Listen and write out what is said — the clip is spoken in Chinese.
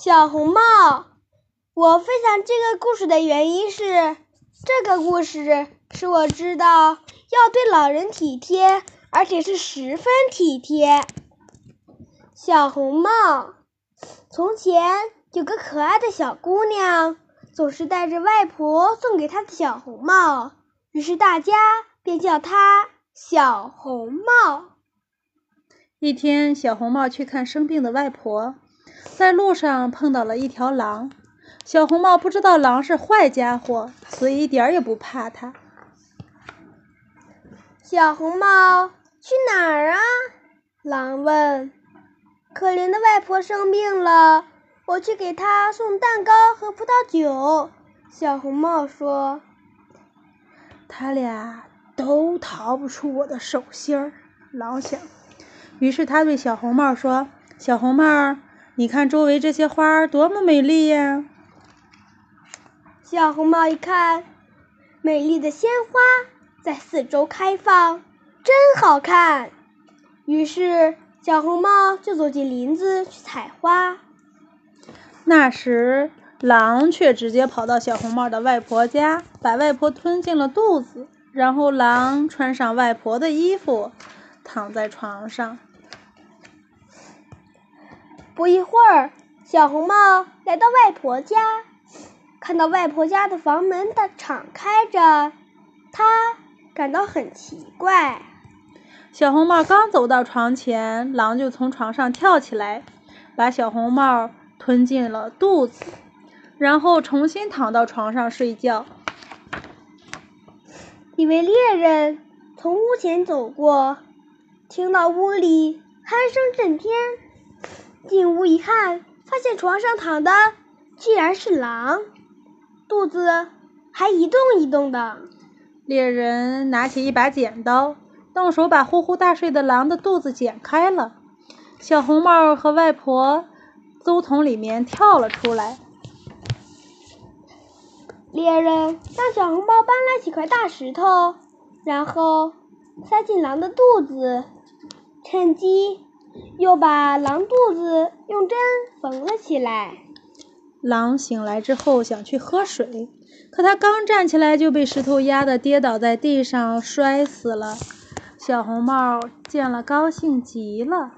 小红帽，我分享这个故事的原因是，这个故事使我知道要对老人体贴，而且是十分体贴。小红帽，从前有个可爱的小姑娘，总是带着外婆送给她的小红帽，于是大家便叫她小红帽。一天，小红帽去看生病的外婆。在路上碰到了一条狼，小红帽不知道狼是坏家伙，所以一点也不怕它。小红帽去哪儿啊？狼问。可怜的外婆生病了，我去给她送蛋糕和葡萄酒。小红帽说。他俩都逃不出我的手心儿，狼想。于是他对小红帽说：“小红帽。”你看周围这些花儿多么美丽呀！小红帽一看，美丽的鲜花在四周开放，真好看。于是小红帽就走进林子去采花。那时，狼却直接跑到小红帽的外婆家，把外婆吞进了肚子。然后，狼穿上外婆的衣服，躺在床上。不一会儿，小红帽来到外婆家，看到外婆家的房门的敞开着，他感到很奇怪。小红帽刚走到床前，狼就从床上跳起来，把小红帽吞进了肚子，然后重新躺到床上睡觉。一位猎人从屋前走过，听到屋里鼾声震天。进屋一看，发现床上躺的居然是狼，肚子还一动一动的。猎人拿起一把剪刀，动手把呼呼大睡的狼的肚子剪开了。小红帽和外婆都从里面跳了出来。猎人让小红帽搬来几块大石头，然后塞进狼的肚子，趁机。又把狼肚子用针缝了起来。狼醒来之后想去喝水，可他刚站起来就被石头压得跌倒在地上，摔死了。小红帽见了高兴极了。